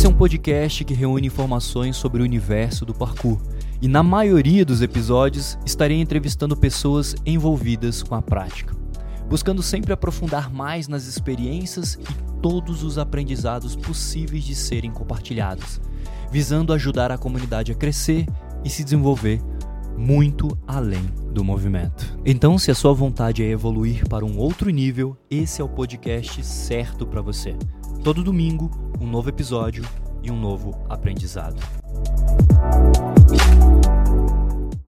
Esse é um podcast que reúne informações sobre o universo do parkour. E na maioria dos episódios estarei entrevistando pessoas envolvidas com a prática, buscando sempre aprofundar mais nas experiências e todos os aprendizados possíveis de serem compartilhados, visando ajudar a comunidade a crescer e se desenvolver muito além do movimento. Então, se a sua vontade é evoluir para um outro nível, esse é o podcast certo para você. Todo domingo, um novo episódio e um novo aprendizado.